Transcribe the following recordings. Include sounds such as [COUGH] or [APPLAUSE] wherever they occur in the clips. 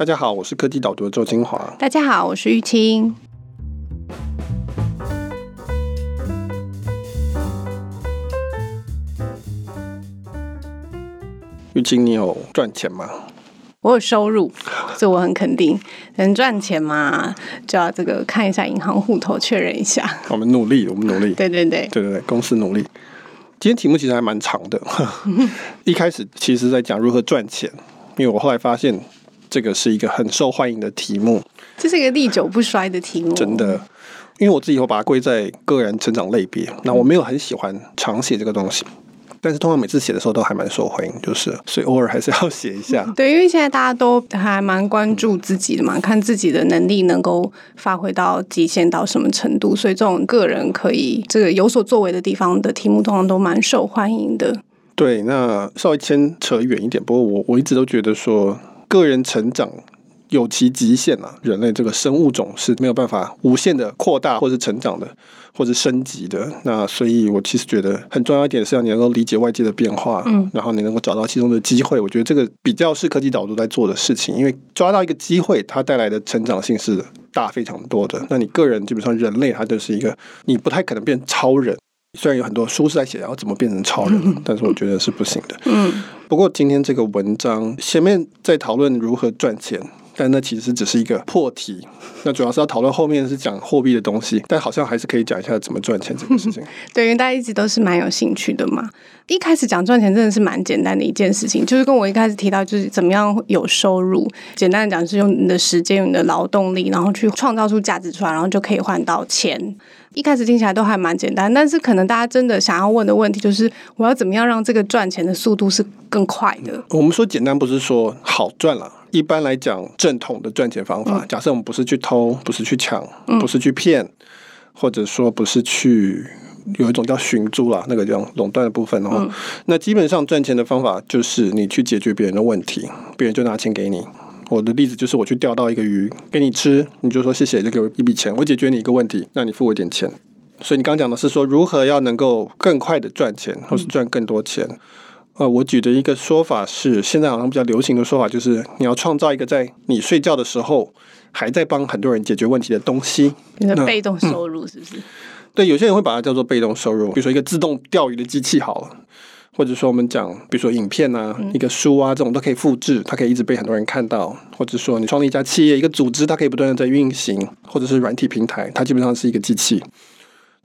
大家好，我是科技导读的周金华。大家好，我是玉清。玉清，你有赚钱吗？我有收入，这我很肯定。能赚钱嘛，就要这个看一下银行户头，确认一下。我们努力，我们努力。对对对，对对对，公司努力。今天题目其实还蛮长的，[LAUGHS] 一开始其实在讲如何赚钱，因为我后来发现这个是一个很受欢迎的题目，这是一个历久不衰的题目。真的，因为我自己会把它归在个人成长类别，那我没有很喜欢常写这个东西。但是通常每次写的时候都还蛮受欢迎，就是所以偶尔还是要写一下。[LAUGHS] 对，因为现在大家都还蛮关注自己的嘛，看自己的能力能够发挥到极限到什么程度，所以这种个人可以这个有所作为的地方的题目，通常都蛮受欢迎的。对，那稍微牵扯远一点，不过我我一直都觉得说个人成长。有其极限啊，人类这个生物种是没有办法无限的扩大或是成长的，或是升级的。那所以，我其实觉得很重要一点是要你能够理解外界的变化，嗯，然后你能够找到其中的机会。我觉得这个比较是科技岛读在做的事情，因为抓到一个机会，它带来的成长性是大非常多的。那你个人基本上人类，它就是一个你不太可能变超人。虽然有很多书是在写然后怎么变成超人，但是我觉得是不行的。嗯，不过今天这个文章前面在讨论如何赚钱。但那其实只是一个破题，那主要是要讨论后面是讲货币的东西，但好像还是可以讲一下怎么赚钱这个事情。对，因为大家一直都是蛮有兴趣的嘛。一开始讲赚钱真的是蛮简单的一件事情，就是跟我一开始提到，就是怎么样有收入。简单的讲，是用你的时间、用你的劳动力，然后去创造出价值出来，然后就可以换到钱。一开始听起来都还蛮简单，但是可能大家真的想要问的问题就是，我要怎么样让这个赚钱的速度是更快的？我们说简单，不是说好赚了。一般来讲，正统的赚钱方法，假设我们不是去偷，不是去抢，不是去骗，或者说不是去有一种叫寻租啦，那个叫垄断的部分哦。那基本上赚钱的方法就是你去解决别人的问题，别人就拿钱给你。我的例子就是我去钓到一个鱼给你吃，你就说谢谢，就给我一笔钱，我解决你一个问题，那你付我一点钱。所以你刚刚讲的是说如何要能够更快的赚钱，或是赚更多钱。呃，我举的一个说法是，现在好像比较流行的说法就是你要创造一个在你睡觉的时候还在帮很多人解决问题的东西。你的被动收入是不是？对，有些人会把它叫做被动收入，比如说一个自动钓鱼的机器好了。或者说我们讲，比如说影片啊，一个书啊，这种都可以复制，它可以一直被很多人看到。或者说你创立一家企业、一个组织，它可以不断的在运行，或者是软体平台，它基本上是一个机器。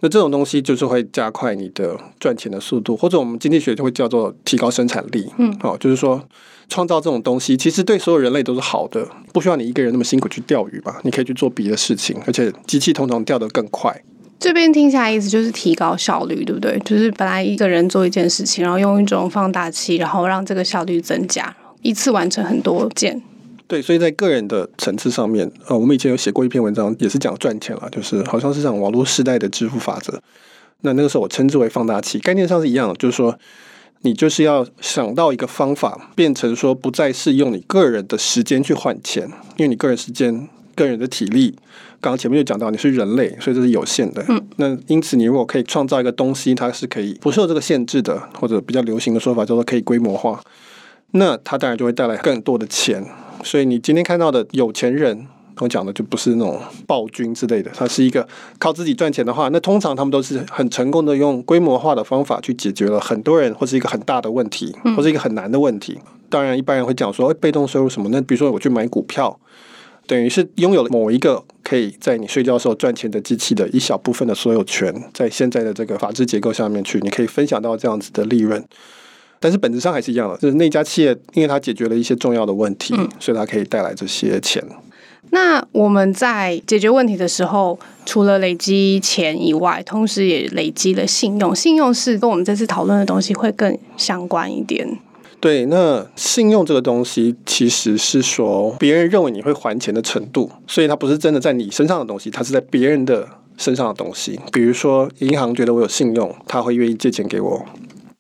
那这种东西就是会加快你的赚钱的速度，或者我们经济学就会叫做提高生产力。嗯，好，就是说创造这种东西，其实对所有人类都是好的，不需要你一个人那么辛苦去钓鱼吧？你可以去做别的事情，而且机器通常钓得更快。这边听起来意思就是提高效率，对不对？就是本来一个人做一件事情，然后用一种放大器，然后让这个效率增加，一次完成很多件。对，所以在个人的层次上面，呃，我们以前有写过一篇文章，也是讲赚钱了，就是好像是讲网络时代的支付法则。那那个时候我称之为放大器，概念上是一样的，就是说你就是要想到一个方法，变成说不再是用你个人的时间去换钱，因为你个人时间。个人的体力，刚刚前面就讲到你是人类，所以这是有限的。嗯，那因此你如果可以创造一个东西，它是可以不受这个限制的，或者比较流行的说法叫做可以规模化，那它当然就会带来更多的钱。所以你今天看到的有钱人，我讲的就不是那种暴君之类的，他是一个靠自己赚钱的话，那通常他们都是很成功的用规模化的方法去解决了很多人或是一个很大的问题，或是一个很难的问题。当然，一般人会讲说，哎，被动收入什么？那比如说我去买股票。等于是拥有了某一个可以在你睡觉的时候赚钱的机器的一小部分的所有权，在现在的这个法制结构下面去，你可以分享到这样子的利润。但是本质上还是一样的，就是那家企业因为它解决了一些重要的问题，所以它可以带来这些钱。那我们在解决问题的时候，除了累积钱以外，同时也累积了信用。信用是跟我们这次讨论的东西会更相关一点。对，那信用这个东西其实是说别人认为你会还钱的程度，所以它不是真的在你身上的东西，它是在别人的身上的东西。比如说，银行觉得我有信用，他会愿意借钱给我。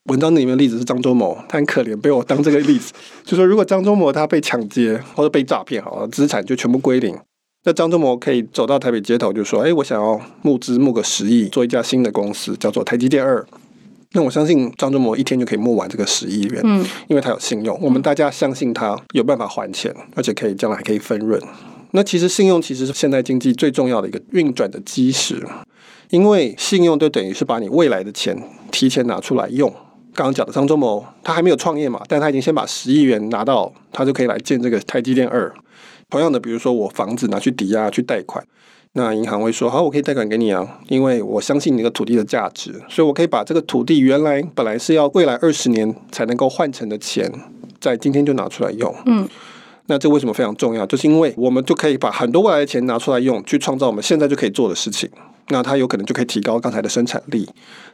文章里面的例子是张忠谋，他很可怜，被我当这个例子，就说如果张忠谋他被抢劫或者被诈骗，好了，资产就全部归零，那张忠谋可以走到台北街头，就说：“哎，我想要募资募个十亿，做一家新的公司，叫做台积电二。”那我相信张忠谋一天就可以募完这个十亿元，嗯，因为他有信用，我们大家相信他有办法还钱，而且可以将来还可以分润。那其实信用其实是现代经济最重要的一个运转的基石，因为信用就等于是把你未来的钱提前拿出来用。刚刚讲的张忠谋，他还没有创业嘛，但他已经先把十亿元拿到，他就可以来建这个台积电二。同样的，比如说我房子拿去抵押去贷款，那银行会说好，我可以贷款给你啊，因为我相信你的土地的价值，所以我可以把这个土地原来本来是要未来二十年才能够换成的钱，在今天就拿出来用。嗯。那这为什么非常重要？就是因为我们就可以把很多未来的钱拿出来用，去创造我们现在就可以做的事情。那它有可能就可以提高刚才的生产力，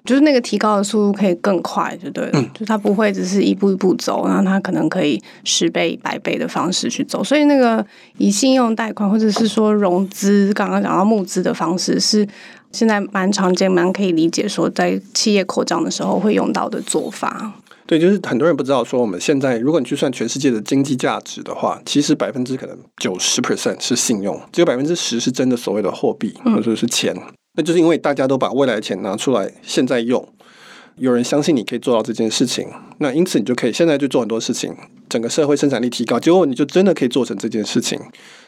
就是那个提高的速度可以更快，就对了。嗯，就它不会只是一步一步走，然后它可能可以十倍、百倍的方式去走。所以那个以信用贷款或者是说融资，刚刚讲到募资的方式，是现在蛮常见、蛮可以理解，说在企业扩张的时候会用到的做法。对，就是很多人不知道，说我们现在如果你去算全世界的经济价值的话，其实百分之可能九十 percent 是信用，只有百分之十是真的所谓的货币或者是钱。嗯。那就是因为大家都把未来的钱拿出来现在用，有人相信你可以做到这件事情，那因此你就可以现在就做很多事情，整个社会生产力提高，结果你就真的可以做成这件事情，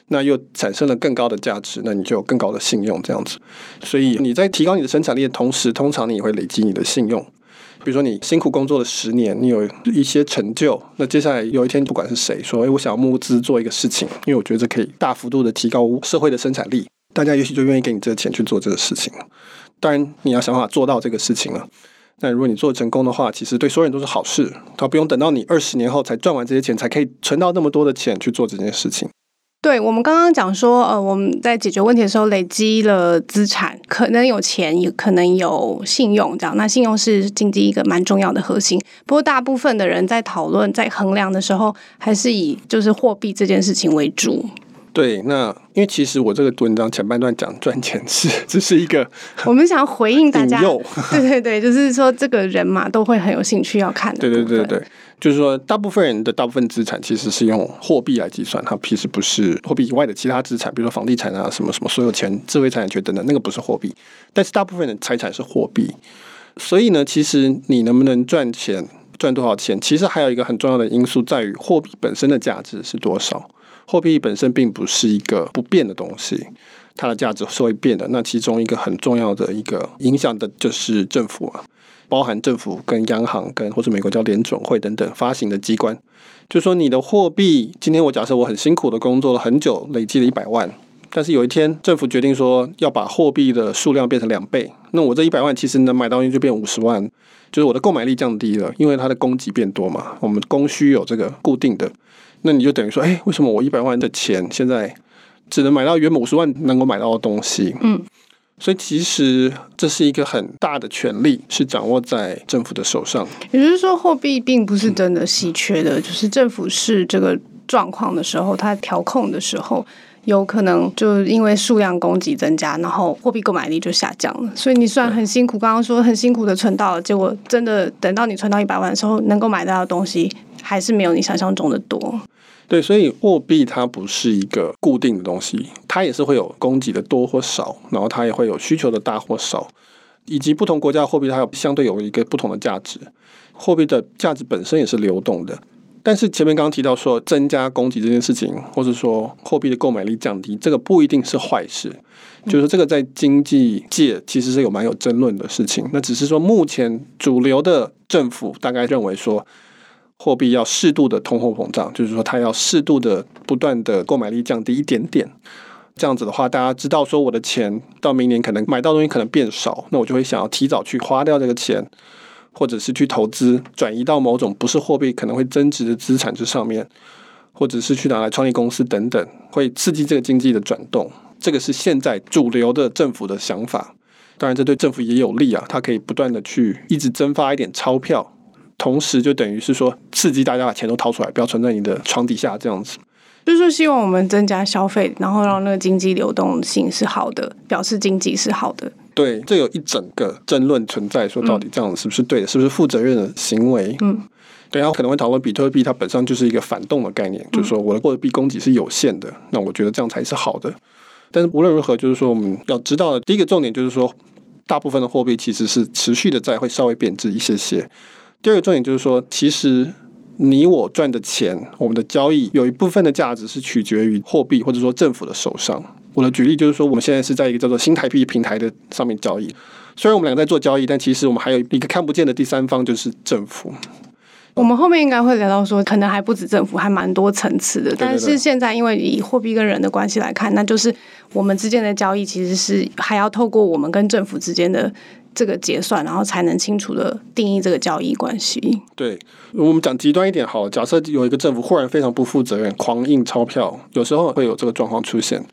那又产生了更高的价值，那你就有更高的信用这样子。所以你在提高你的生产力的同时，通常你也会累积你的信用。比如说，你辛苦工作了十年，你有一些成就，那接下来有一天，不管是谁说，诶，我想要募资做一个事情，因为我觉得这可以大幅度的提高社会的生产力，大家也许就愿意给你这个钱去做这个事情了。当然，你要想办法做到这个事情了。那如果你做成功的话，其实对所有人都是好事，他不用等到你二十年后才赚完这些钱，才可以存到那么多的钱去做这件事情。对，我们刚刚讲说，呃，我们在解决问题的时候累积了资产，可能有钱，也可能有信用，这样。那信用是经济一个蛮重要的核心。不过，大部分的人在讨论、在衡量的时候，还是以就是货币这件事情为主。对，那因为其实我这个文章前半段讲赚钱是只是一个，我们想要回应大家，对对对，就是说这个人嘛都会很有兴趣要看的。对对对对。就是说，大部分人的大部分资产其实是用货币来计算，它其实不是货币以外的其他资产，比如说房地产啊，什么什么所有权、智慧财产权等等，那个不是货币。但是大部分的财产是货币，所以呢，其实你能不能赚钱、赚多少钱，其实还有一个很重要的因素在于货币本身的价值是多少。货币本身并不是一个不变的东西，它的价值是会变的。那其中一个很重要的一个影响的就是政府啊。包含政府跟央行跟或者美国叫联准会等等发行的机关，就说你的货币，今天我假设我很辛苦的工作了很久，累积了一百万，但是有一天政府决定说要把货币的数量变成两倍，那我这一百万其实能买到东西就变五十万，就是我的购买力降低了，因为它的供给变多嘛，我们供需有这个固定的，那你就等于说，哎，为什么我一百万的钱现在只能买到原本五十万能够买到的东西？嗯。所以其实这是一个很大的权利，是掌握在政府的手上。也就是说，货币并不是真的稀缺的，就是政府是这个状况的时候，它调控的时候，有可能就因为数量供给增加，然后货币购买力就下降了。所以你虽然很辛苦，刚刚说很辛苦的存到了，结果真的等到你存到一百万的时候，能够买到的东西还是没有你想象中的多。对，所以货币它不是一个固定的东西，它也是会有供给的多或少，然后它也会有需求的大或少，以及不同国家货币它有相对有一个不同的价值。货币的价值本身也是流动的，但是前面刚刚提到说增加供给这件事情，或者说货币的购买力降低，这个不一定是坏事，就是这个在经济界其实是有蛮有争论的事情。那只是说目前主流的政府大概认为说。货币要适度的通货膨胀，就是说它要适度的不断的购买力降低一点点，这样子的话，大家知道说我的钱到明年可能买到东西可能变少，那我就会想要提早去花掉这个钱，或者是去投资转移到某种不是货币可能会增值的资产这上面，或者是去拿来创业公司等等，会刺激这个经济的转动。这个是现在主流的政府的想法，当然这对政府也有利啊，它可以不断的去一直增发一点钞票。同时，就等于是说，刺激大家把钱都掏出来，不要存在你的床底下，这样子。就是希望我们增加消费，然后让那个经济流动性是好的，表示经济是好的。对，这有一整个争论存在，说到底这样是不是对的，是不是负责任的行为？嗯，对，然后可能会讨论比特币，它本身就是一个反动的概念，就是说我的货币供给是有限的，那我觉得这样才是好的。但是无论如何，就是说我们要知道的第一个重点就是说。大部分的货币其实是持续的在会稍微贬值一些些。第二个重点就是说，其实你我赚的钱，我们的交易有一部分的价值是取决于货币或者说政府的手上。我的举例就是说，我们现在是在一个叫做新台币平台的上面交易，虽然我们两个在做交易，但其实我们还有一个看不见的第三方，就是政府。我们后面应该会聊到说，可能还不止政府，还蛮多层次的。但是现在，因为以货币跟人的关系来看，那就是我们之间的交易其实是还要透过我们跟政府之间的这个结算，然后才能清楚的定义这个交易关系。对，我们讲极端一点好，假设有一个政府忽然非常不负责任，狂印钞票，有时候会有这个状况出现，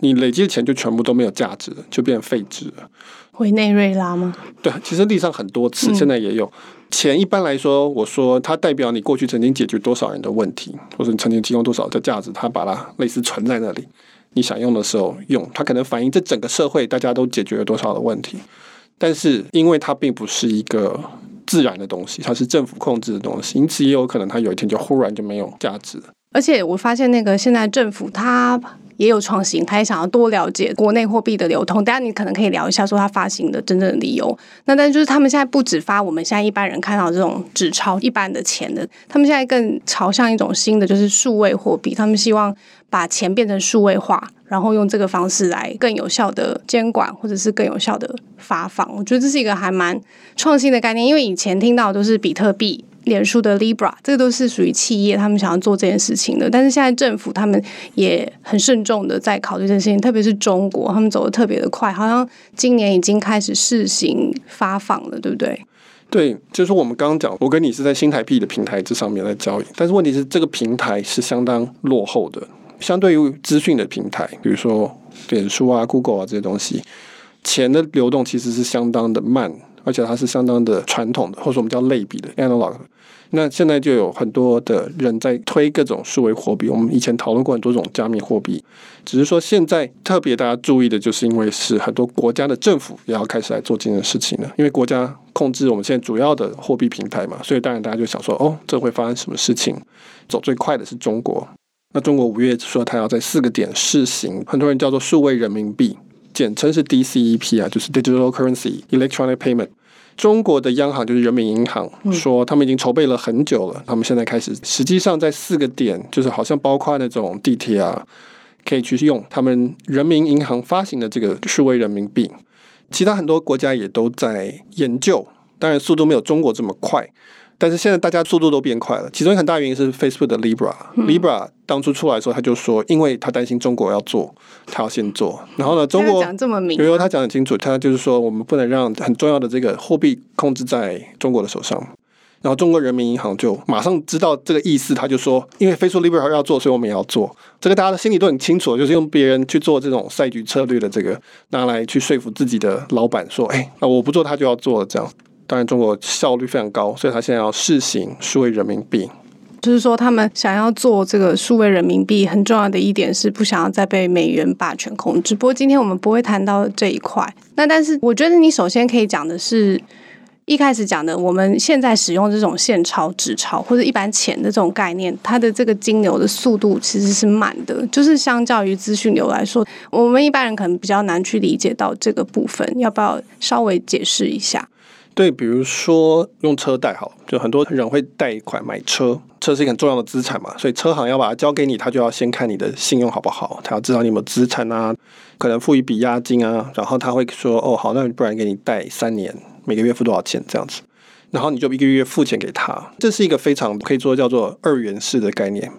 你累积的钱就全部都没有价值了，就变废纸了。委内瑞拉吗？对，其实历史上很多次，现在也有。嗯钱一般来说，我说它代表你过去曾经解决多少人的问题，或者你曾经提供多少的价值，它把它类似存在那里，你想用的时候用，它可能反映这整个社会大家都解决了多少的问题。但是因为它并不是一个自然的东西，它是政府控制的东西，因此也有可能它有一天就忽然就没有价值。而且我发现那个现在政府它。也有创新，他也想要多了解国内货币的流通。等下你可能可以聊一下，说他发行的真正的理由。那但就是他们现在不只发我们现在一般人看到这种纸钞一般的钱的，他们现在更朝向一种新的，就是数位货币。他们希望把钱变成数位化，然后用这个方式来更有效的监管，或者是更有效的发放。我觉得这是一个还蛮创新的概念，因为以前听到都是比特币。脸书的 Libra，这个都是属于企业，他们想要做这件事情的。但是现在政府他们也很慎重的在考虑这件事情，特别是中国，他们走得特别的快，好像今年已经开始试行发放了，对不对？对，就是我们刚刚讲，我跟你是在新台币的平台这上面在交易，但是问题是这个平台是相当落后的，相对于资讯的平台，比如说脸书啊、Google 啊这些东西，钱的流动其实是相当的慢。而且它是相当的传统的，或者我们叫类比的 analog。那现在就有很多的人在推各种数位货币。我们以前讨论过很多种加密货币，只是说现在特别大家注意的就是，因为是很多国家的政府也要开始来做这件事情了。因为国家控制我们现在主要的货币平台嘛，所以当然大家就想说，哦，这会发生什么事情？走最快的是中国。那中国五月说它要在四个点试行，很多人叫做数位人民币。简称是 DCEP 啊，就是 Digital Currency Electronic Payment。中国的央行就是人民银行，说他们已经筹备了很久了，他们现在开始，实际上在四个点，就是好像包括那种地铁啊，可以去用他们人民银行发行的这个数位人民币。其他很多国家也都在研究，当然速度没有中国这么快。但是现在大家速度都变快了，其中一个很大原因是 Facebook 的 Libra。嗯、Libra 当初出来的时候，他就说，因为他担心中国要做，他要先做。然后呢，中国讲这么明，因为他讲得很清楚，他就是说，我们不能让很重要的这个货币控制在中国的手上。然后中国人民银行就马上知道这个意思，他就说，因为 Facebook Libra 要做，所以我们也要做。这个大家的心里都很清楚，就是用别人去做这种赛局策略的这个拿来去说服自己的老板说，哎，那我不做，他就要做这样。当然，中国效率非常高，所以他现在要试行数位人民币。就是说，他们想要做这个数位人民币，很重要的一点是不想要再被美元霸权控制。不过，今天我们不会谈到这一块。那但是，我觉得你首先可以讲的是一开始讲的，我们现在使用这种现钞、纸钞或者一般钱的这种概念，它的这个金流的速度其实是慢的，就是相较于资讯流来说，我们一般人可能比较难去理解到这个部分。要不要稍微解释一下？对，比如说用车贷好，就很多人会贷款买车，车是一个很重要的资产嘛，所以车行要把它交给你，他就要先看你的信用好不好，他要知道你有没有资产啊，可能付一笔押金啊，然后他会说，哦，好，那不然给你贷三年，每个月付多少钱这样子，然后你就一个月付钱给他，这是一个非常可以说叫做二元式的概念，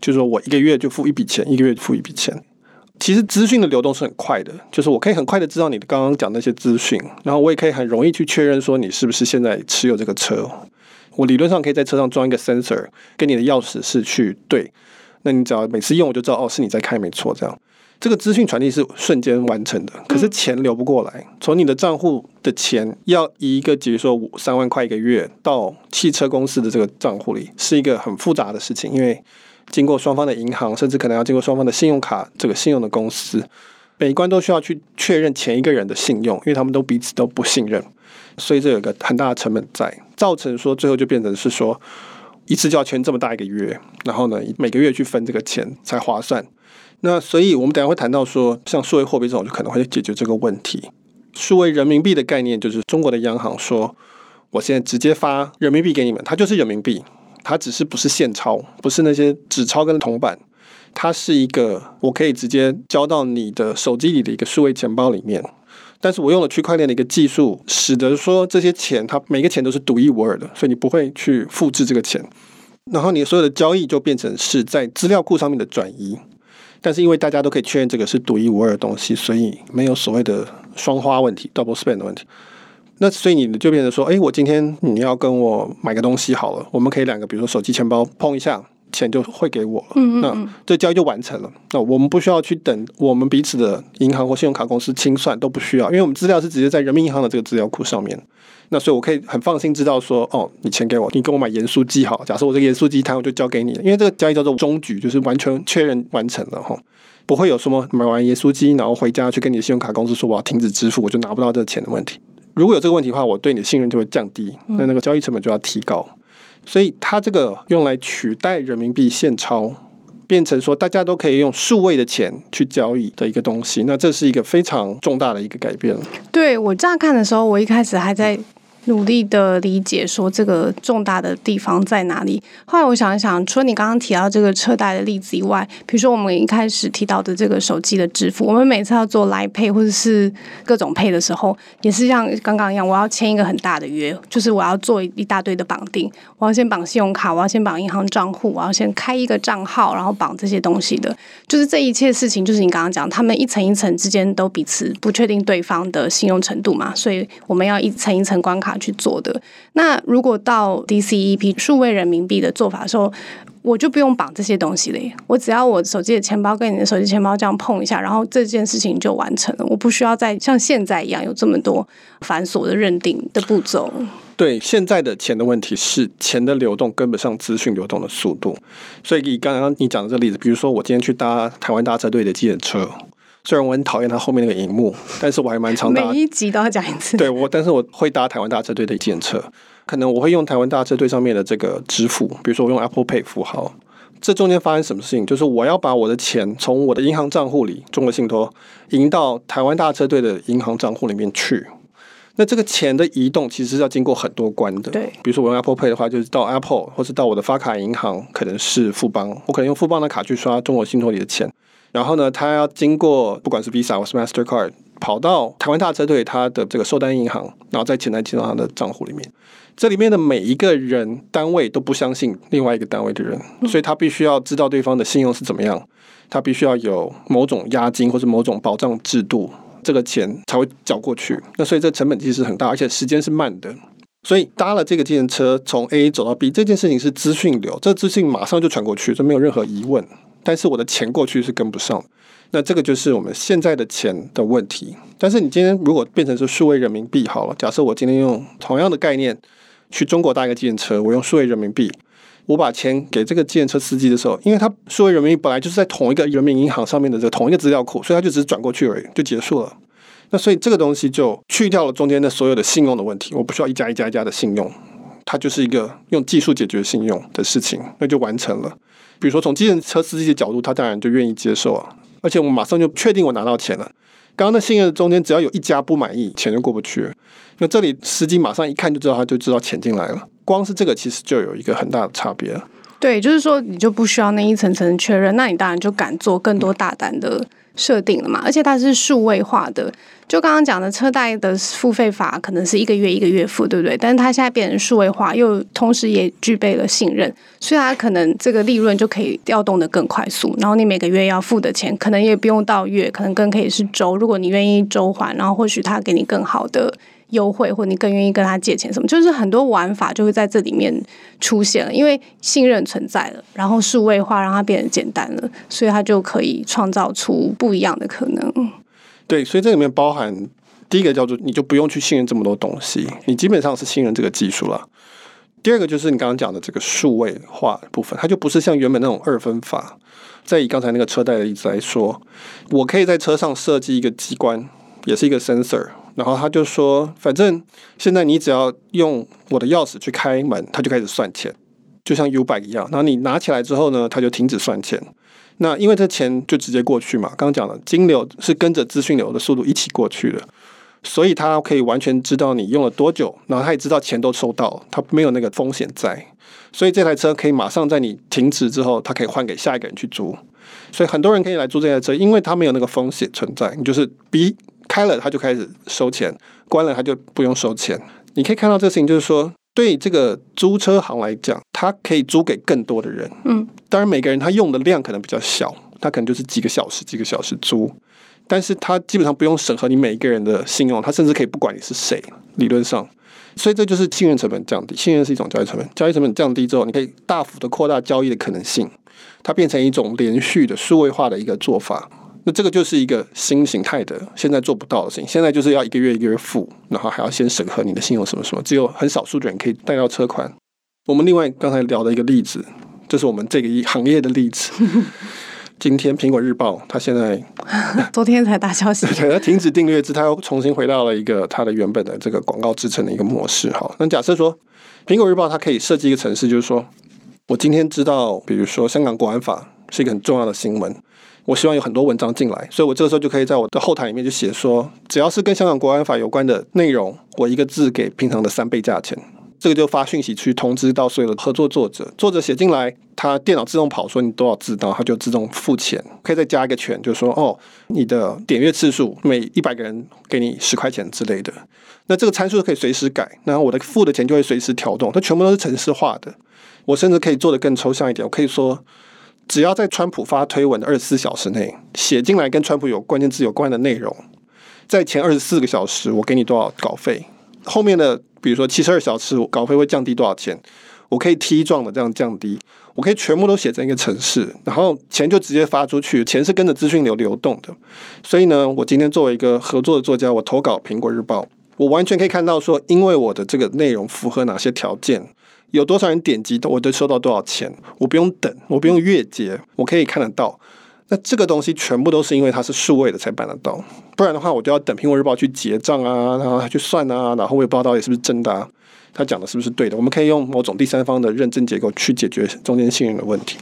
就是说我一个月就付一笔钱，一个月付一笔钱。其实资讯的流动是很快的，就是我可以很快的知道你刚刚讲那些资讯，然后我也可以很容易去确认说你是不是现在持有这个车。我理论上可以在车上装一个 sensor，跟你的钥匙是去对，那你只要每次用我就知道哦，是你在开没错，这样这个资讯传递是瞬间完成的。可是钱流不过来，从你的账户的钱要以一个比如说五三万块一个月到汽车公司的这个账户里，是一个很复杂的事情，因为。经过双方的银行，甚至可能要经过双方的信用卡这个信用的公司，每一关都需要去确认前一个人的信用，因为他们都彼此都不信任，所以这有一个很大的成本在，造成说最后就变成是说一次就要签这么大一个月，然后呢每个月去分这个钱才划算。那所以我们等下会谈到说，像数位货币这种就可能会解决这个问题。数位人民币的概念就是中国的央行说，我现在直接发人民币给你们，它就是人民币，它只是不是现钞，不是那些纸钞跟铜板，它是一个我可以直接交到你的手机里的一个数位钱包里面。但是我用了区块链的一个技术，使得说这些钱它每个钱都是独一无二的，所以你不会去复制这个钱，然后你所有的交易就变成是在资料库上面的转移。但是因为大家都可以确认这个是独一无二的东西，所以没有所谓的双花问题 （double spend） 的问题。那所以你就变成说，哎，我今天你要跟我买个东西好了，我们可以两个，比如说手机钱包碰一下。钱就汇给我了，嗯嗯嗯，那这交易就完成了。那我们不需要去等我们彼此的银行或信用卡公司清算，都不需要，因为我们资料是直接在人民银行的这个资料库上面。那所以我可以很放心知道说，哦，你钱给我，你跟我买盐酥鸡好，假设我这个盐酥鸡摊我就交给你了，因为这个交易叫做终局，就是完全确认完成了哈，不会有什么买完盐酥鸡然后回家去跟你的信用卡公司说我要停止支付，我就拿不到这个钱的问题。如果有这个问题的话，我对你的信任就会降低，那那个交易成本就要提高。所以它这个用来取代人民币现钞，变成说大家都可以用数位的钱去交易的一个东西，那这是一个非常重大的一个改变。对，我乍看的时候，我一开始还在。努力的理解说这个重大的地方在哪里。后来我想一想，除了你刚刚提到这个车贷的例子以外，比如说我们一开始提到的这个手机的支付，我们每次要做来配或者是各种配的时候，也是像刚刚一样，我要签一个很大的约，就是我要做一大堆的绑定，我要先绑信用卡，我要先绑银行账户，我要先开一个账号，然后绑这些东西的，就是这一切事情，就是你刚刚讲，他们一层一层之间都彼此不确定对方的信用程度嘛，所以我们要一层一层关卡。去做的。那如果到 DCEP 数位人民币的做法的时候，我就不用绑这些东西了耶。我只要我手机的钱包跟你的手机钱包这样碰一下，然后这件事情就完成了。我不需要再像现在一样有这么多繁琐的认定的步骤。对，现在的钱的问题是钱的流动跟不上资讯流动的速度。所以以刚刚你讲的这个例子，比如说我今天去搭台湾搭车队的计程车。虽然我很讨厌它后面那个荧幕，但是我还蛮常搭。每一集都要讲一次。对，我，但是我会搭台湾大车队的计程车，可能我会用台湾大车队上面的这个支付，比如说我用 Apple Pay 付号。这中间发生什么事情？就是我要把我的钱从我的银行账户里，中国信托，赢到台湾大车队的银行账户里面去。那这个钱的移动其实是要经过很多关的。对，比如说我用 Apple Pay 的话，就是到 Apple，或是到我的发卡银行，可能是富邦，我可能用富邦的卡去刷中国信托里的钱。然后呢，他要经过不管是 Visa 或是 Mastercard，跑到台湾大车队他的这个收单银行，然后再钱来进到他的账户里面。这里面的每一个人单位都不相信另外一个单位的人，所以他必须要知道对方的信用是怎么样，他必须要有某种押金或者某种保障制度，这个钱才会缴过去。那所以这成本其实很大，而且时间是慢的。所以搭了这个计程车从 A 走到 B 这件事情是资讯流，这资讯马上就传过去，这没有任何疑问。但是我的钱过去是跟不上，那这个就是我们现在的钱的问题。但是你今天如果变成是数位人民币好了，假设我今天用同样的概念去中国搭一个计程车，我用数位人民币，我把钱给这个计程车司机的时候，因为他数位人民币本来就是在同一个人民银行上面的这个同一个资料库，所以他就只是转过去而已，就结束了。那所以这个东西就去掉了中间的所有的信用的问题，我不需要一家一家一家的信用，它就是一个用技术解决信用的事情，那就完成了。比如说，从机动车司机的角度，他当然就愿意接受啊，而且我马上就确定我拿到钱了。刚刚那信任中间，只要有一家不满意，钱就过不去。那这里司机马上一看就知道，他就知道钱进来了。光是这个，其实就有一个很大的差别。对，就是说你就不需要那一层层确认，那你当然就敢做更多大胆的设定了嘛。而且它是数位化的。就刚刚讲的车贷的付费法，可能是一个月一个月付，对不对？但是它现在变成数位化，又同时也具备了信任，所以它可能这个利润就可以调动的更快速。然后你每个月要付的钱，可能也不用到月，可能更可以是周。如果你愿意周还，然后或许他给你更好的优惠，或你更愿意跟他借钱什么，就是很多玩法就会在这里面出现了。因为信任存在了，然后数位化让它变得简单了，所以它就可以创造出不一样的可能。对，所以这里面包含第一个叫做，你就不用去信任这么多东西，你基本上是信任这个技术了。第二个就是你刚刚讲的这个数位化部分，它就不是像原本那种二分法。再以刚才那个车贷的例子来说，我可以在车上设计一个机关，也是一个 sensor，然后他就说，反正现在你只要用我的钥匙去开门，他就开始算钱，就像 U-bike 一样。然后你拿起来之后呢，他就停止算钱。那因为这钱就直接过去嘛，刚刚讲了，金流是跟着资讯流的速度一起过去的，所以他可以完全知道你用了多久，然后他也知道钱都收到，他没有那个风险在，所以这台车可以马上在你停止之后，他可以换给下一个人去租。所以很多人可以来租这台车，因为他没有那个风险存在。你就是逼开了，他就开始收钱；关了，他就不用收钱。你可以看到这个事情，就是说，对这个租车行来讲，它可以租给更多的人。嗯，当然每个人他用的量可能比较小，他可能就是几个小时、几个小时租。但是他基本上不用审核你每一个人的信用，他甚至可以不管你是谁，理论上，所以这就是信任成本降低。信任是一种交易成本，交易成本降低之后，你可以大幅的扩大交易的可能性，它变成一种连续的数位化的一个做法。那这个就是一个新形态的，现在做不到的事情。现在就是要一个月一个月付，然后还要先审核你的信用什么什么，只有很少数的人可以贷到车款。我们另外刚才聊的一个例子，这是我们这个一行业的例子。[LAUGHS] 今天苹果日报，它现在 [LAUGHS] 昨天才大消息，对，它停止订阅制，它又重新回到了一个它的原本的这个广告支撑的一个模式。好，那假设说苹果日报它可以设计一个程式，就是说我今天知道，比如说香港国安法是一个很重要的新闻，我希望有很多文章进来，所以我这个时候就可以在我的后台里面就写说，只要是跟香港国安法有关的内容，我一个字给平常的三倍价钱。这个就发讯息去通知到所有的合作作者，作者写进来，他电脑自动跑说你多少字，然后他就自动付钱，可以再加一个权，就说哦，你的点阅次数每一百个人给你十块钱之类的。那这个参数可以随时改，然后我的付的钱就会随时调动，它全部都是程式化的。我甚至可以做得更抽象一点，我可以说，只要在川普发推文的二十四小时内写进来跟川普有关键字有关的内容，在前二十四个小时我给你多少稿费，后面的。比如说七十二小时稿费会降低多少钱？我可以梯状的这样降低，我可以全部都写成一个程式，然后钱就直接发出去，钱是跟着资讯流流动的。所以呢，我今天作为一个合作的作家，我投稿苹果日报，我完全可以看到说，因为我的这个内容符合哪些条件，有多少人点击，我都收到多少钱，我不用等，我不用月结，我可以看得到。那这个东西全部都是因为它是数位的才办得到，不然的话我就要等苹果日报去结账啊，然后去算啊，然后我也不知道到底是不是真的啊，他讲的是不是对的。我们可以用某种第三方的认证结构去解决中间信任的问题。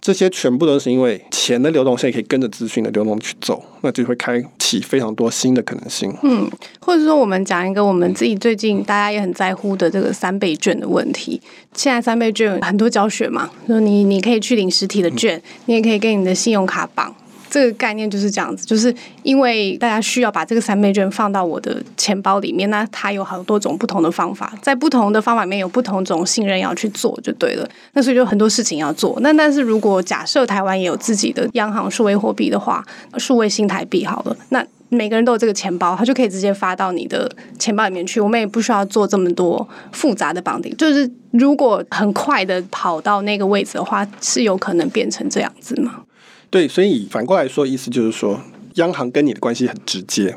这些全部都是因为钱的流动性可以跟着资讯的流动去走，那就会开启非常多新的可能性。嗯，或者说我们讲一个我们自己最近大家也很在乎的这个三倍券的问题。现在三倍券很多教学嘛，说你你可以去领实体的券，你也可以跟你的信用卡绑。这个概念就是这样子，就是因为大家需要把这个三倍券放到我的钱包里面，那它有好多种不同的方法，在不同的方法里面有不同种信任要去做就对了。那所以就很多事情要做。那但是如果假设台湾也有自己的央行数位货币的话，数位新台币好了，那每个人都有这个钱包，他就可以直接发到你的钱包里面去。我们也不需要做这么多复杂的绑定，就是如果很快的跑到那个位置的话，是有可能变成这样子吗？对，所以反过来说，意思就是说，央行跟你的关系很直接，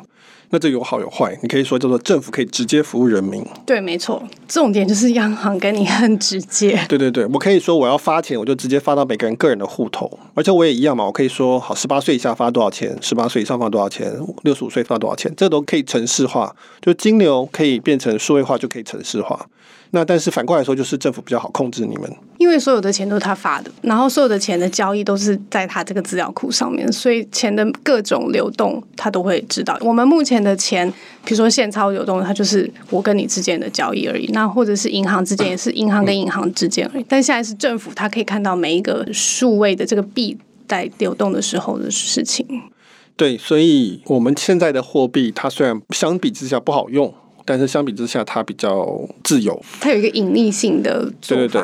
那这有好有坏。你可以说叫做政府可以直接服务人民。对，没错，重点就是央行跟你很直接。对对对，我可以说我要发钱，我就直接发到每个人个人的户头，而且我也一样嘛，我可以说好，十八岁以下发多少钱，十八岁以上发多少钱，六十五岁发多少钱，这都可以城市化，就金流可以变成数位化，就可以城市化。那但是反过来说，就是政府比较好控制你们，因为所有的钱都是他发的，然后所有的钱的交易都是在他这个资料库上面，所以钱的各种流动他都会知道。我们目前的钱，比如说现钞流动，它就是我跟你之间的交易而已。那或者是银行之间，也是银行跟银行之间而已。但现在是政府，它可以看到每一个数位的这个币在流动的时候的事情。对，所以我们现在的货币，它虽然相比之下不好用。但是相比之下，它比较自由。它有一个隐匿性的做法。对对对。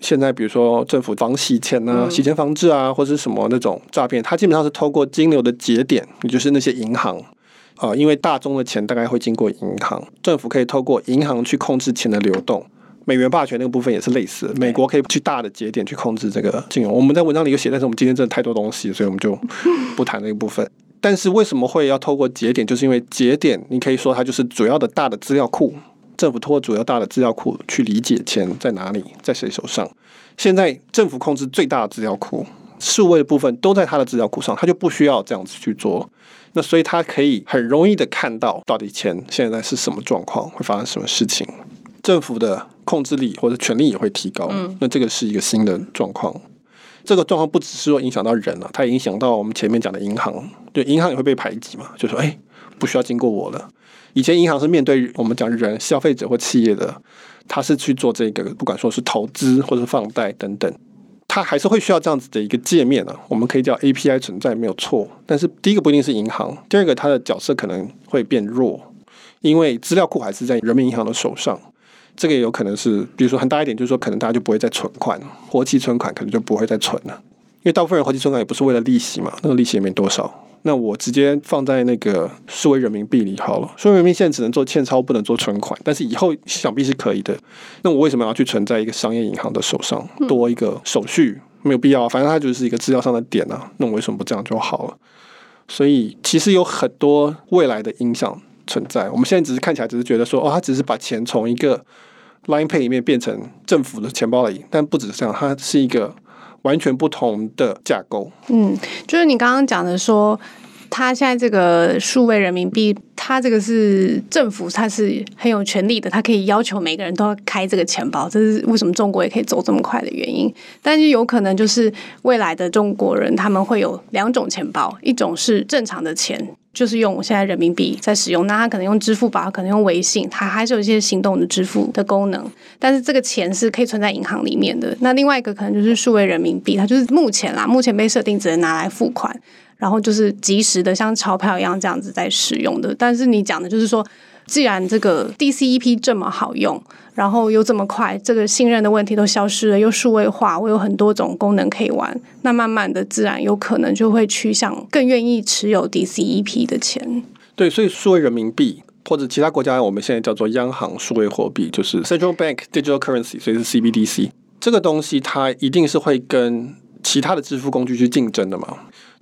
现在比如说政府防洗钱啊、洗钱防治啊，或者是什么那种诈骗，它基本上是透过金流的节点，也就是那些银行啊、呃，因为大宗的钱大概会经过银行，政府可以透过银行去控制钱的流动。美元霸权那个部分也是类似，美国可以去大的节点去控制这个金融。我们在文章里有写，但是我们今天真的太多东西，所以我们就不谈那个部分。但是为什么会要透过节点？就是因为节点，你可以说它就是主要的大的资料库。政府透过主要大的资料库去理解钱在哪里，在谁手上。现在政府控制最大的资料库，数位的部分都在它的资料库上，它就不需要这样子去做。那所以它可以很容易的看到到底钱现在是什么状况，会发生什么事情。政府的控制力或者权力也会提高。那这个是一个新的状况。这个状况不只是说影响到人了，它也影响到我们前面讲的银行，对，银行也会被排挤嘛，就说哎，不需要经过我了。以前银行是面对我们讲人、消费者或企业的，他是去做这个，不管说是投资或者放贷等等，他还是会需要这样子的一个界面啊。我们可以叫 API 存在没有错，但是第一个不一定是银行，第二个它的角色可能会变弱，因为资料库还是在人民银行的手上。这个也有可能是，比如说很大一点，就是说可能大家就不会再存款，活期存款可能就不会再存了，因为大部分人活期存款也不是为了利息嘛，那个利息也没多少。那我直接放在那个数位人民币里好了。数位人民币现在只能做欠钞，不能做存款，但是以后想必是可以的。那我为什么要去存在一个商业银行的手上，多一个手续没有必要，反正它就是一个资料上的点啊。那我为什么不这样就好了？所以其实有很多未来的影响存在。我们现在只是看起来只是觉得说，哦，它只是把钱从一个 Line Pay 里面变成政府的钱包而已，但不只是这样，它是一个。完全不同的架构。嗯，就是你刚刚讲的说，它现在这个数位人民币，它这个是政府，它是很有权力的，它可以要求每个人都要开这个钱包，这是为什么中国也可以走这么快的原因。但是有可能就是未来的中国人，他们会有两种钱包，一种是正常的钱。就是用我现在人民币在使用，那他可能用支付宝，可能用微信，它还是有一些行动的支付的功能。但是这个钱是可以存在银行里面的。那另外一个可能就是数位人民币，它就是目前啦，目前被设定只能拿来付款，然后就是及时的像钞票一样这样子在使用的。但是你讲的就是说。既然这个 DCEP 这么好用，然后又这么快，这个信任的问题都消失了，又数位化，我有很多种功能可以玩，那慢慢的自然有可能就会趋向更愿意持有 DCEP 的钱。对，所以数位人民币或者其他国家我们现在叫做央行数位货币，就是 Central Bank Digital Currency，所以是 CBDC 这个东西，它一定是会跟其他的支付工具去竞争的嘛。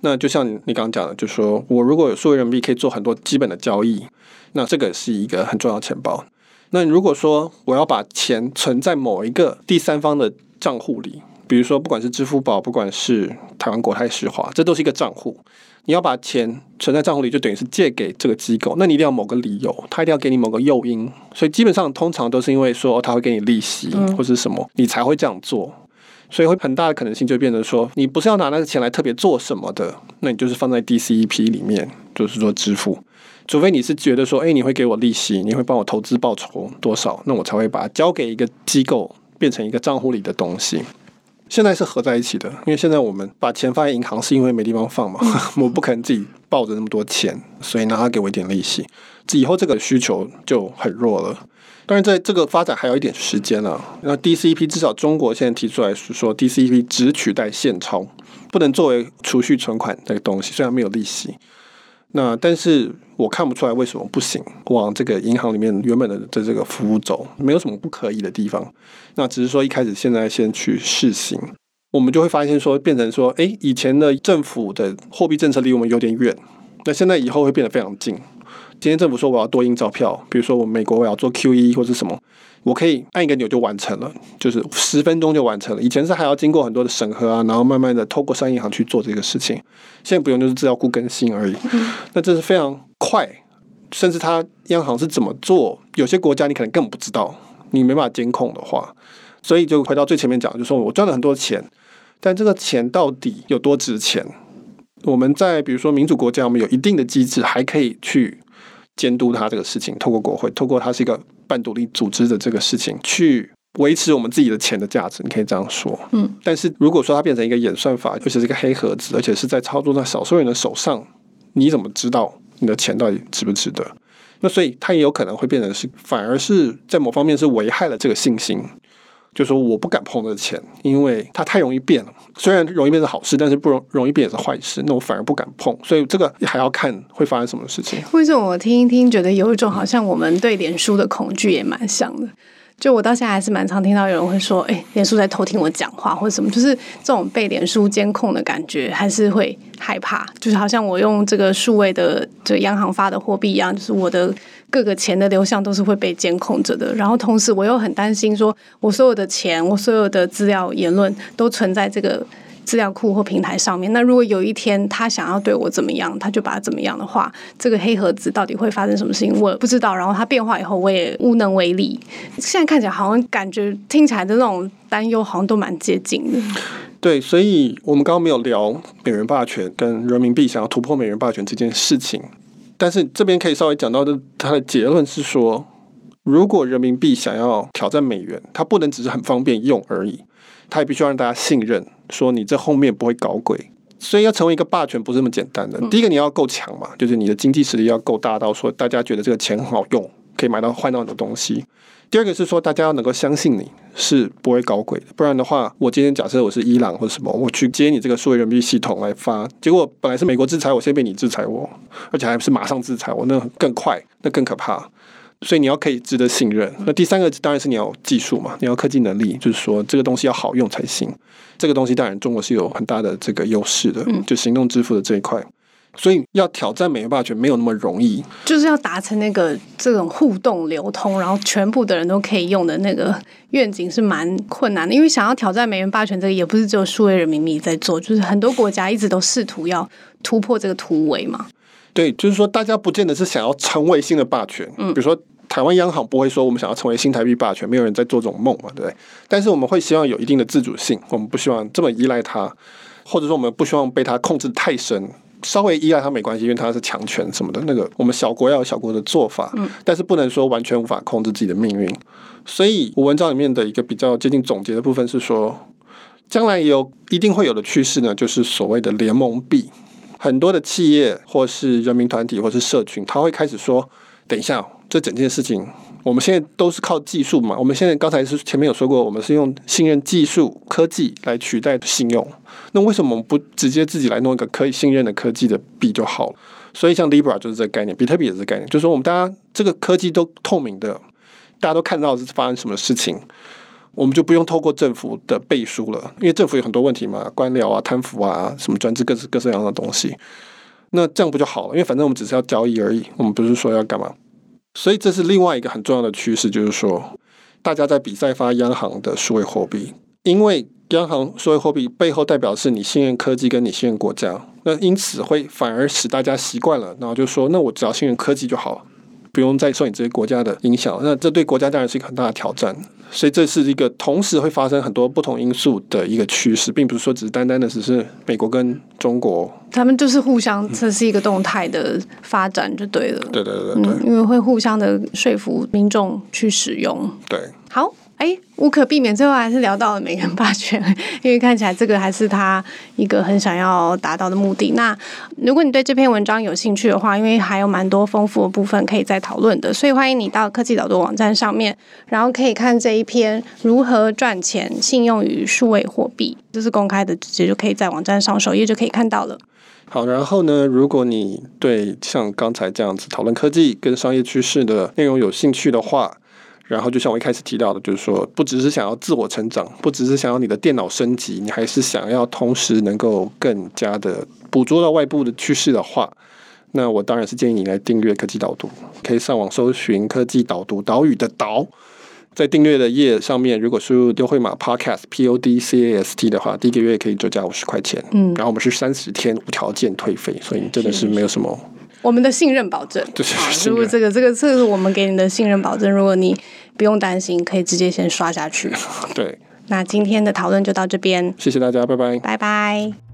那就像你刚刚讲的，就是说我如果有数位人民币，可以做很多基本的交易。那这个是一个很重要的钱包。那如果说我要把钱存在某一个第三方的账户里，比如说不管是支付宝，不管是台湾国泰世华，这都是一个账户。你要把钱存在账户里，就等于是借给这个机构。那你一定要某个理由，他一定要给你某个诱因。所以基本上通常都是因为说他会给你利息或者什么，你才会这样做。所以会很大的可能性就变成说，你不是要拿那个钱来特别做什么的，那你就是放在 DCEP 里面，就是说支付。除非你是觉得说，哎，你会给我利息，你会帮我投资报酬多少，那我才会把它交给一个机构，变成一个账户里的东西。现在是合在一起的，因为现在我们把钱放在银行，是因为没地方放嘛，我不可能自己抱着那么多钱，所以拿它给我一点利息。以后这个需求就很弱了。当然，在这个发展还有一点时间了。那 DCEP 至少中国现在提出来是说，DCEP 只取代现钞，不能作为储蓄存款这个东西，虽然没有利息。那但是我看不出来为什么不行，往这个银行里面原本的的这个服务走，没有什么不可以的地方。那只是说一开始现在先去试行，我们就会发现说变成说，诶，以前的政府的货币政策离我们有点远，那现在以后会变得非常近。今天政府说我要多印钞票，比如说我美国我要做 QE 或者什么。我可以按一个钮就完成了，就是十分钟就完成了。以前是还要经过很多的审核啊，然后慢慢的透过商业银行去做这个事情。现在不用，就是资料库更新而已。那这是非常快，甚至它央行是怎么做，有些国家你可能根本不知道，你没办法监控的话，所以就回到最前面讲，就说我赚了很多钱，但这个钱到底有多值钱？我们在比如说民主国家，我们有一定的机制，还可以去监督它这个事情，透过国会，透过它是一个。半独立组织的这个事情，去维持我们自己的钱的价值，你可以这样说。嗯，但是如果说它变成一个演算法，而且是一个黑盒子，而且是在操作在少数人的手上，你怎么知道你的钱到底值不值得？那所以它也有可能会变成是，反而是在某方面是危害了这个信心。就说我不敢碰这个钱，因为它太容易变了。虽然容易变是好事，但是不容容易变也是坏事。那我反而不敢碰，所以这个还要看会发生什么事情。为什么我听一听，觉得有一种好像我们对脸书的恐惧也蛮像的。就我到现在还是蛮常听到有人会说，哎，脸书在偷听我讲话或者什么，就是这种被脸书监控的感觉，还是会害怕。就是好像我用这个数位的就央行发的货币一样，就是我的各个钱的流向都是会被监控着的。然后同时我又很担心，说我所有的钱，我所有的资料、言论都存在这个。资料库或平台上面，那如果有一天他想要对我怎么样，他就把它怎么样的话，这个黑盒子到底会发生什么事情，我不知道。然后它变化以后，我也无能为力。现在看起来好像感觉听起来的那种担忧，好像都蛮接近的。对，所以我们刚刚没有聊美元霸权跟人民币想要突破美元霸权这件事情。但是这边可以稍微讲到的，它的结论是说，如果人民币想要挑战美元，它不能只是很方便用而已，它也必须要让大家信任，说你这后面不会搞鬼。所以要成为一个霸权不是那么简单的。第一个你要够强嘛，就是你的经济实力要够大到说大家觉得这个钱很好用，可以买到换到很多东西。第二个是说，大家要能够相信你是不会搞鬼的，不然的话，我今天假设我是伊朗或者什么，我去接你这个数位人民币系统来发，结果本来是美国制裁我，先被你制裁我，而且还是马上制裁我，那更快，那更可怕。所以你要可以值得信任。那第三个当然是你要技术嘛，你要科技能力，就是说这个东西要好用才行。这个东西当然中国是有很大的这个优势的，就行动支付的这一块。所以要挑战美元霸权没有那么容易，就是要达成那个这种互动流通，然后全部的人都可以用的那个愿景是蛮困难的。因为想要挑战美元霸权，这个也不是只有数位人民币在做，就是很多国家一直都试图要突破这个突围嘛。对，就是说大家不见得是想要成为新的霸权，嗯，比如说台湾央行不会说我们想要成为新台币霸权，没有人在做这种梦嘛，对不对？但是我们会希望有一定的自主性，我们不希望这么依赖它，或者说我们不希望被它控制太深。稍微依赖它没关系，因为它是强权什么的。那个我们小国要有小国的做法，嗯，但是不能说完全无法控制自己的命运。所以，我文章里面的一个比较接近总结的部分是说，将来也有一定会有的趋势呢，就是所谓的联盟币。很多的企业或是人民团体或是社群，他会开始说：“等一下，这整件事情。”我们现在都是靠技术嘛？我们现在刚才是前面有说过，我们是用信任技术科技来取代信用。那为什么我们不直接自己来弄一个可以信任的科技的币就好了？所以像 Libra 就是这个概念，比特币也是这个概念，就是说我们大家这个科技都透明的，大家都看到是发生什么事情，我们就不用透过政府的背书了，因为政府有很多问题嘛，官僚啊、贪腐啊、什么专制各式各式各样的东西。那这样不就好了？因为反正我们只是要交易而已，我们不是说要干嘛。所以这是另外一个很重要的趋势，就是说，大家在比赛发央行的数位货币，因为央行数位货币背后代表是你信任科技跟你信任国家，那因此会反而使大家习惯了，然后就说，那我只要信任科技就好了。不用再受你这些国家的影响，那这对国家当然是一个很大的挑战。所以这是一个同时会发生很多不同因素的一个趋势，并不是说只是单单的只是美国跟中国，他们就是互相，这是一个动态的发展就对了。对对对对，嗯，因为会互相的说服民众去使用。对，好。哎，无可避免，最后还是聊到了美元霸权，因为看起来这个还是他一个很想要达到的目的。那如果你对这篇文章有兴趣的话，因为还有蛮多丰富的部分可以再讨论的，所以欢迎你到科技岛的网站上面，然后可以看这一篇如何赚钱信用与数位货币，这是公开的，直接就可以在网站上首页就可以看到了。好，然后呢，如果你对像刚才这样子讨论科技跟商业趋势的内容有兴趣的话，然后，就像我一开始提到的，就是说，不只是想要自我成长，不只是想要你的电脑升级，你还是想要同时能够更加的捕捉到外部的趋势的话，那我当然是建议你来订阅科技导读，可以上网搜寻科技导读，岛屿的岛，在订阅的页上面，如果输入优惠码 podcast p o d c a s t 的话，第一个月可以折价五十块钱，嗯，然后我们是三十天无条件退费，所以真的是没有什么。我们的信任保证，就是如果这个这个这个是我们给你的信任保证，如果你不用担心，可以直接先刷下去。[LAUGHS] 对，那今天的讨论就到这边，谢谢大家，拜拜，拜拜。